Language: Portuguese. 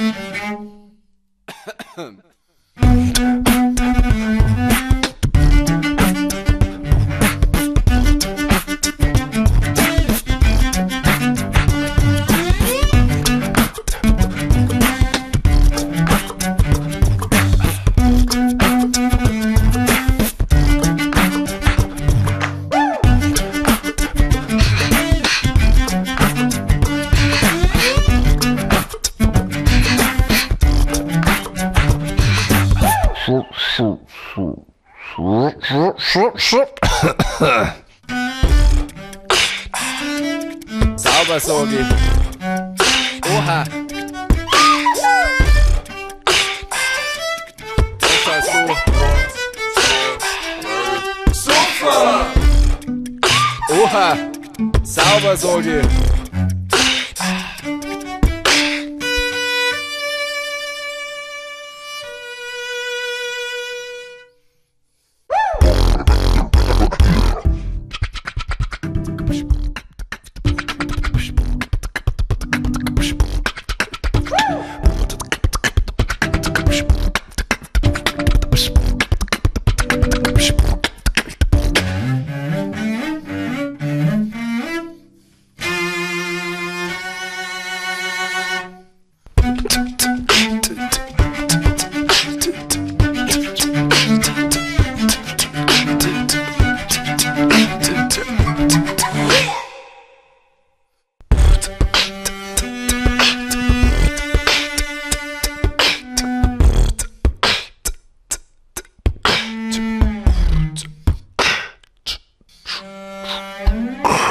Ahem. Sauber, Sorgi. Oha. Hast du. Super! Oha! Sauber, Sorgi. Ah!